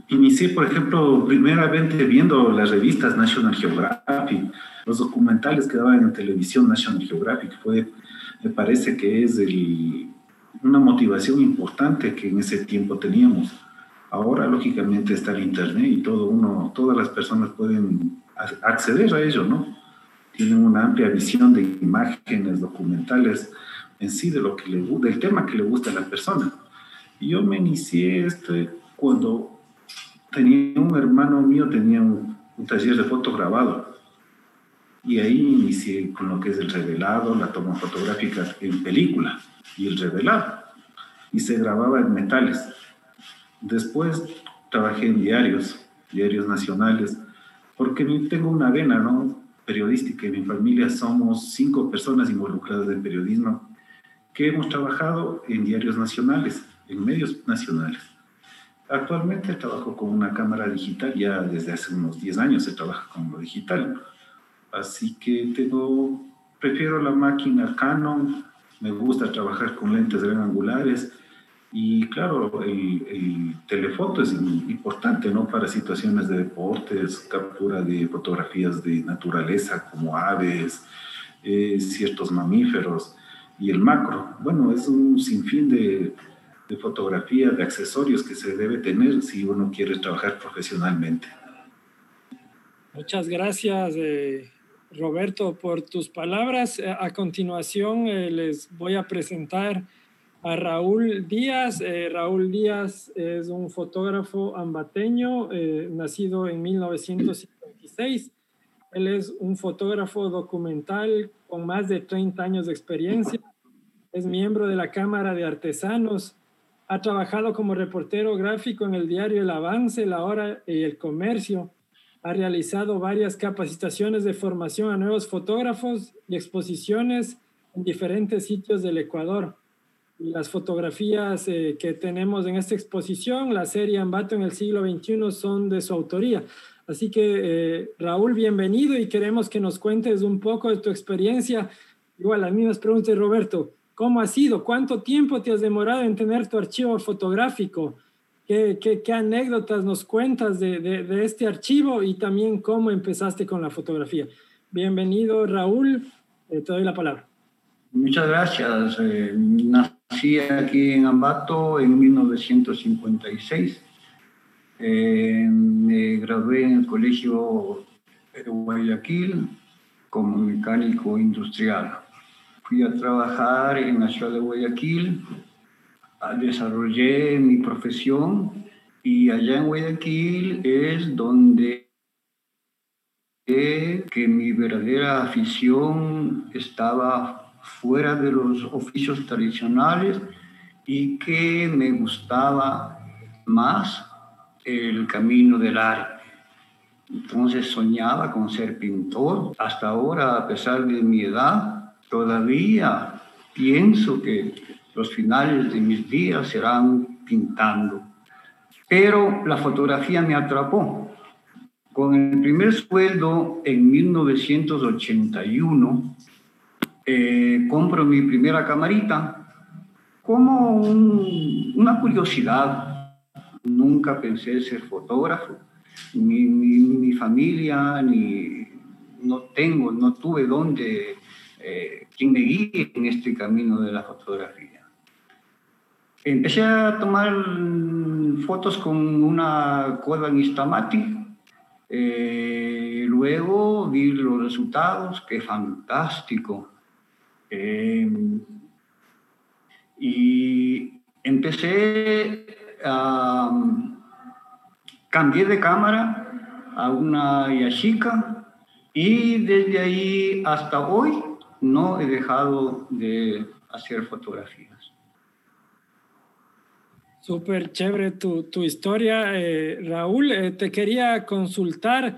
inicié, por ejemplo, primeramente viendo las revistas National Geographic los documentales que daban en televisión National Geographic fue, me parece que es una motivación importante que en ese tiempo teníamos. Ahora, lógicamente, está el Internet y todo uno, todas las personas pueden acceder a ello, ¿no? Tienen una amplia visión de imágenes, documentales, en sí, de lo que le, del tema que le gusta a la persona. Yo me inicié este cuando tenía un hermano mío, tenía un, un taller de foto grabado y ahí inicié con lo que es el revelado, la toma fotográfica en película y el revelado. Y se grababa en metales. Después trabajé en diarios, diarios nacionales, porque tengo una vena ¿no? periodística. En mi familia somos cinco personas involucradas en periodismo que hemos trabajado en diarios nacionales, en medios nacionales. Actualmente trabajo con una cámara digital, ya desde hace unos 10 años se trabaja con lo digital Así que tengo, prefiero la máquina Canon, me gusta trabajar con lentes gran angulares y claro, el, telefoto es importante, ¿no? Para situaciones de deportes, captura de fotografías de naturaleza como aves, eh, ciertos mamíferos y el macro. Bueno, es un sinfín de, de fotografía, de accesorios que se debe tener si uno quiere trabajar profesionalmente. Muchas gracias, eh, Roberto, por tus palabras. Eh, a continuación eh, les voy a presentar a Raúl Díaz. Eh, Raúl Díaz es un fotógrafo ambateño, eh, nacido en 1956. Él es un fotógrafo documental con más de 30 años de experiencia. Es miembro de la Cámara de Artesanos. Ha trabajado como reportero gráfico en el diario El Avance, La Hora y El Comercio. Ha realizado varias capacitaciones de formación a nuevos fotógrafos y exposiciones en diferentes sitios del Ecuador las fotografías eh, que tenemos en esta exposición, la serie Ambato en el siglo XXI, son de su autoría. Así que, eh, Raúl, bienvenido y queremos que nos cuentes un poco de tu experiencia. Igual, las mismas preguntas, Roberto. ¿Cómo ha sido? ¿Cuánto tiempo te has demorado en tener tu archivo fotográfico? ¿Qué, qué, anécdotas nos cuentas de, de, este archivo y también cómo empezaste con la fotografía? Bienvenido, Raúl. Eh, te doy la palabra. Muchas gracias. Nací aquí en Ambato en 1956. Eh, me gradué en el Colegio de Guayaquil como mecánico industrial. Fui a trabajar en la ciudad de Guayaquil, desarrollé mi profesión y allá en Guayaquil es donde que mi verdadera afición estaba fuera de los oficios tradicionales y que me gustaba más el camino del arte. Entonces soñaba con ser pintor. Hasta ahora, a pesar de mi edad, todavía pienso que los finales de mis días serán pintando. Pero la fotografía me atrapó. Con el primer sueldo en 1981, eh, compro mi primera camarita como una curiosidad. Nunca pensé ser fotógrafo, ni mi, familia, ni no tengo, no tuve dónde, eh, quien me guíe en este camino de la fotografía. Empecé a tomar fotos con una Kodak Instamatic. Eh, luego vi los resultados, qué fantástico Em, y empecé a... cambié de cámara a una Yashica y desde ahí hasta hoy no he dejado de hacer fotografías. Súper chévere tu, tu historia, eh, Raúl. Eh, te quería consultar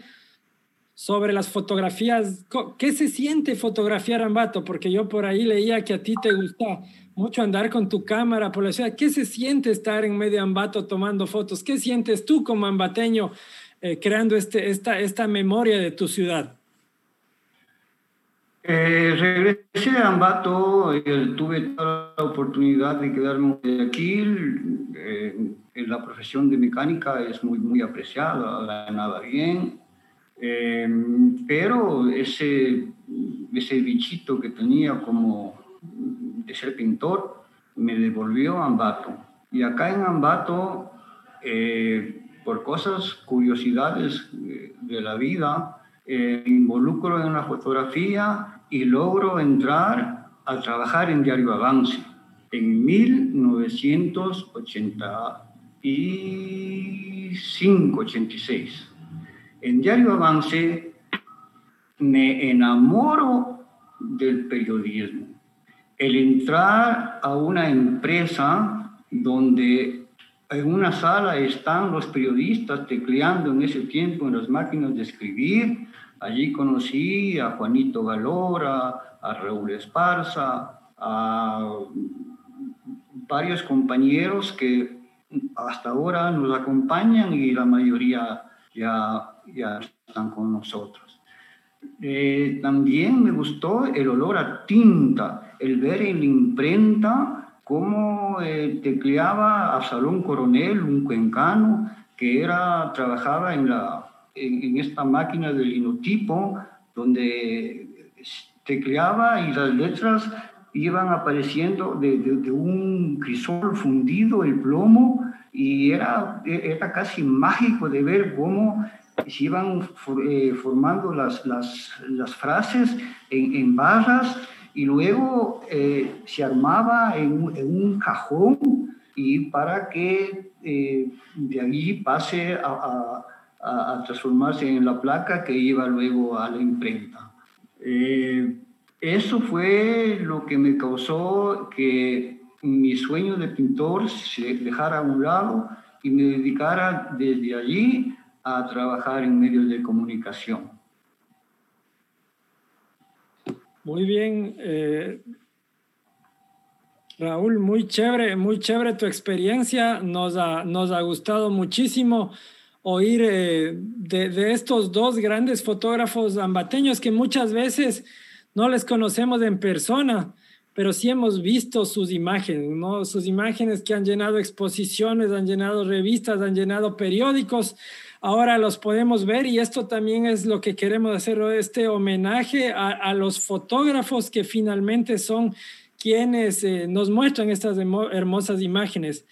sobre las fotografías. ¿Qué se siente fotografiar Ambato? Porque yo por ahí leía que a ti te gusta mucho andar con tu cámara por la ciudad. ¿Qué se siente estar en medio Ambato tomando fotos? ¿Qué sientes tú como ambateño eh, creando este, esta, esta memoria de tu ciudad? Eh, regresé a Ambato, eh, tuve toda la oportunidad de quedarme aquí. en la profesión de mecánica es muy, muy apreciada, ganaba bien Em, pero ese, ese bichito que tenía como de ser pintor me devolvió a Ambato. Y acá en Ambato, eh, por cosas, curiosidades de la vida, eh, involucro en la fotografía y logro entrar a trabajar en Diario Avance en 1985-86. En Diario Avance me enamoro del periodismo. El entrar a una empresa donde en una sala están los periodistas tecleando en ese tiempo en las máquinas de escribir. Allí conocí a Juanito Galora, a Raúl Esparza, a varios compañeros que hasta ahora nos acompañan y la mayoría ya ya están con nosotros. Eh, también me gustó el olor a tinta, el ver en la imprenta cómo eh, tecleaba Salón Coronel, un cuencano que era, trabajaba en, la, en, esta máquina del linotipo, donde tecleaba y las letras iban apareciendo de, de, un crisol fundido, el plomo, y era, era casi mágico de ver cómo se iban eh, formando las, las, las frases en, en, barras y luego eh, se armaba en, un cajón y para que eh, de allí pase a, a, transformarse en la placa que iba luego a la imprenta. Eh, eso fue lo que me causó que mi sueño de pintor se dejara a un lado y me dedicara desde allí a trabajar en medios de comunicación. Muy bien, eh, Raúl, muy chévere, muy chévere tu experiencia. Nos ha, nos ha gustado muchísimo oír eh, de, estos dos grandes fotógrafos ambateños que muchas veces no les conocemos en persona, pero sí hemos visto sus imágenes, ¿no? Sus imágenes que han llenado exposiciones, han llenado revistas, han llenado periódicos. Ahora los podemos ver y esto también es lo que queremos hacer, este homenaje a, a los fotógrafos que finalmente son quienes eh, nos muestran estas hermosas imágenes.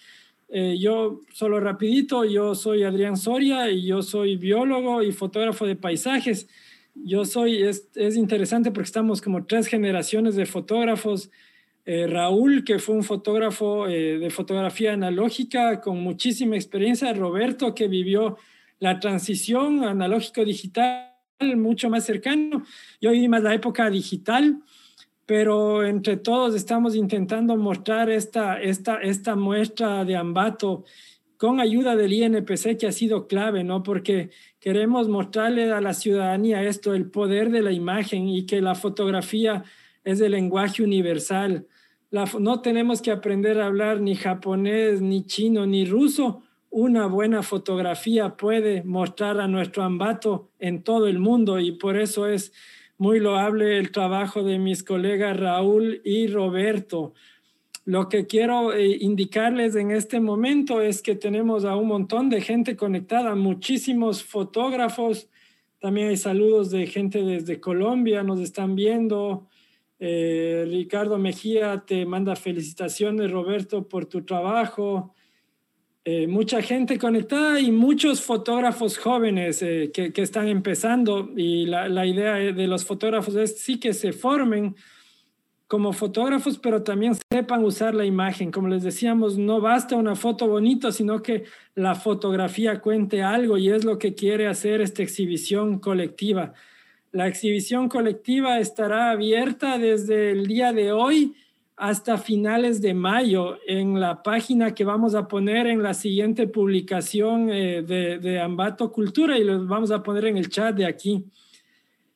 Eh, yo, solo rapidito, yo soy Adrián Soria y yo soy biólogo y fotógrafo de paisajes. Yo soy, es, es interesante porque estamos como tres generaciones de fotógrafos. Eh, Raúl, que fue un fotógrafo eh, de fotografía analógica con muchísima experiencia. Roberto, que vivió la transición analógico-digital mucho más cercano. Yo viví más la época digital pero entre todos estamos intentando mostrar esta, esta, esta muestra de Ambato con ayuda del INPC que ha sido clave, ¿no? Porque queremos mostrarle a la ciudadanía esto, el poder de la imagen y que la fotografía es el lenguaje universal. no tenemos que aprender a hablar ni japonés, ni chino, ni ruso. Una buena fotografía puede mostrar a nuestro Ambato en todo el mundo y por eso es muy loable el trabajo de mis colegas Raúl y Roberto. Lo que quiero eh, indicarles en este momento es que tenemos a un montón de gente conectada, muchísimos fotógrafos. También hay saludos de gente desde Colombia, nos están viendo. Eh, Ricardo Mejía te manda felicitaciones, Roberto, por tu trabajo. Eh, mucha gente conectada y muchos fotógrafos jóvenes eh, que, que, están empezando y la, la, idea de los fotógrafos es sí que se formen como fotógrafos, pero también sepan usar la imagen. Como les decíamos, no basta una foto bonita, sino que la fotografía cuente algo y es lo que quiere hacer esta exhibición colectiva. La exhibición colectiva estará abierta desde el día de hoy hasta finales de mayo en la página que vamos a poner en la siguiente publicación eh, de, Ambato Cultura y los vamos a poner en el chat de aquí.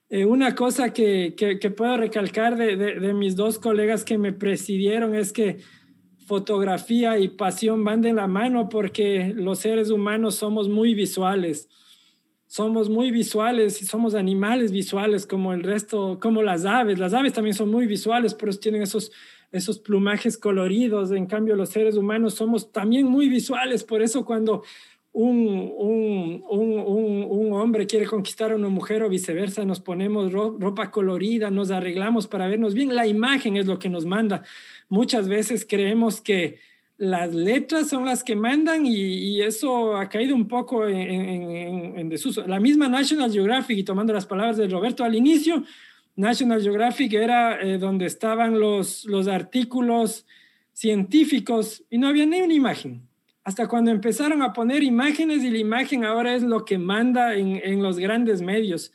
Eh, una cosa que, que, puedo recalcar de, de, mis dos colegas que me presidieron es que fotografía y pasión van de la mano porque los seres humanos somos muy visuales. Somos muy visuales y somos animales visuales como el resto, como las aves. Las aves también son muy visuales, pero tienen esos esos plumajes coloridos. En cambio, los seres humanos somos también muy visuales, por eso cuando un, un, un, un, hombre quiere conquistar a una mujer o viceversa, nos ponemos ropa colorida, nos arreglamos para vernos bien. La imagen es lo que nos manda. Muchas veces creemos que las letras son las que mandan y, eso ha caído un poco en, en, en, desuso. La misma National Geographic, y tomando las palabras de Roberto al inicio, National Geographic era eh, donde estaban los, los artículos científicos y no había ni una imagen. Hasta cuando empezaron a poner imágenes y la imagen ahora es lo que manda en, en los grandes medios.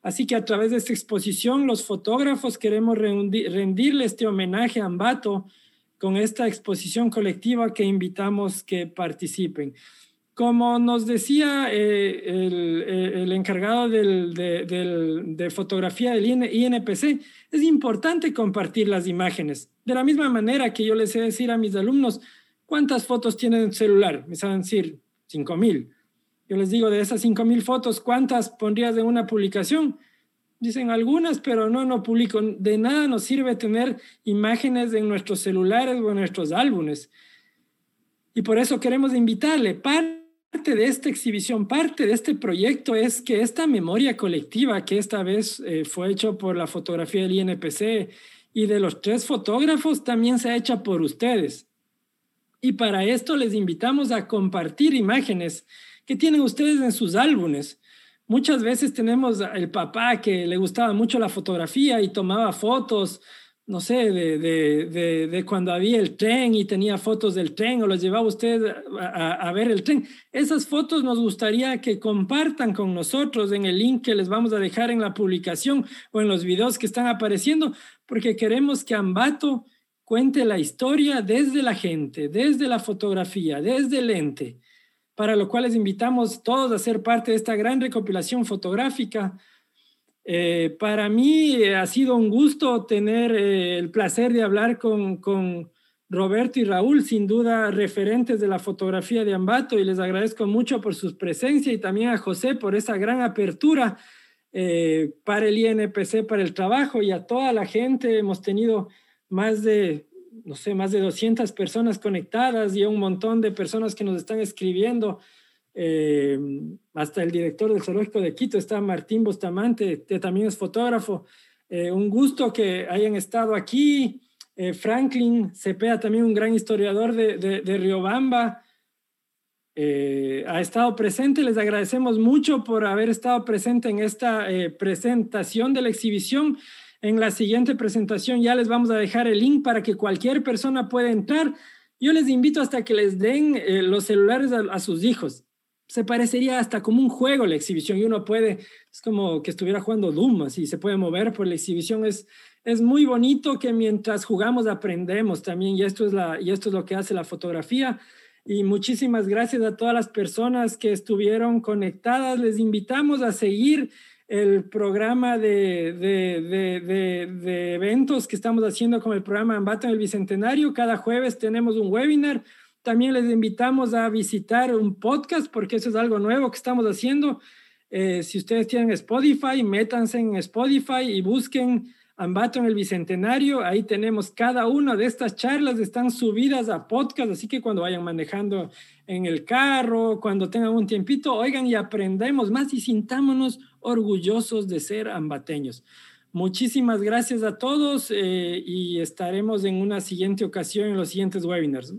Así que a través de esta exposición, los fotógrafos queremos rendirle este homenaje a Ambato con esta exposición colectiva que invitamos que participen. Como nos decía eh, eh, el, encargado de, fotografía del INPC, es importante compartir las imágenes. De la misma manera que yo les sé decir a mis alumnos, ¿cuántas fotos tienen en celular? Me saben decir, 5.000. Yo les digo, de esas 5.000 fotos, ¿cuántas pondrías en una publicación? Dicen algunas, pero no, no publico. De nada nos sirve tener imágenes en nuestros celulares o en nuestros álbumes. Y por eso queremos invitarle, para parte de esta exhibición, parte de este proyecto es que esta memoria colectiva, que esta vez eh, fue hecho por la fotografía del INPC y de los tres fotógrafos, también se ha hecho por ustedes. Y para esto les invitamos a compartir imágenes que tienen ustedes en sus álbumes. Muchas veces tenemos el papá que le gustaba mucho la fotografía y tomaba fotos no sé, de, cuando había el tren y tenía fotos del tren o los llevaba usted a, ver el tren. Esas fotos nos gustaría que compartan con nosotros en el link que les vamos a dejar en la publicación o en los videos que están apareciendo, porque queremos que Ambato cuente la historia desde la gente, desde la fotografía, desde el lente, para lo cual les invitamos todos a ser parte de esta gran recopilación fotográfica eh, para mí eh, ha sido un gusto tener eh, el placer de hablar con, con, Roberto y Raúl, sin duda referentes de la fotografía de Ambato, y les agradezco mucho por su presencia y también a José por esa gran apertura para el INPC, para el trabajo y a toda la gente. Hemos tenido más de, no sé, más de 200 personas conectadas y un montón de personas que nos están escribiendo. Eh, hasta el director del Zoológico de Quito está Martín Bustamante, que también es fotógrafo. Eh, un gusto que hayan estado aquí. Eh, Franklin Cepeda, también un gran historiador de, de, Riobamba, ha estado presente. Les agradecemos mucho por haber estado presente en esta presentación de la exhibición. En la siguiente presentación ya les vamos a dejar el link para que cualquier persona pueda entrar. Yo les invito hasta que les den los celulares a sus hijos se parecería hasta como un juego la exhibición y uno puede, es como que estuviera jugando Doom, así se puede mover por la exhibición. Es, es muy bonito que mientras jugamos aprendemos también y esto, es la, y esto es lo que hace la fotografía. Y muchísimas gracias a todas las personas que estuvieron conectadas. Les invitamos a seguir el programa de, de, de, de eventos que estamos haciendo con el programa Ambato en el Bicentenario. Cada jueves tenemos un webinar también les invitamos a visitar un podcast porque eso es algo nuevo que estamos haciendo. Eh, si ustedes tienen Spotify, métanse en Spotify y busquen Ambato en el Bicentenario. Ahí tenemos cada una de estas charlas, están subidas a podcast, así que cuando vayan manejando en el carro, cuando tengan un tiempito, oigan y aprendemos más y sintámonos orgullosos de ser ambateños. Muchísimas gracias a todos eh, y estaremos en una siguiente ocasión en los siguientes webinars.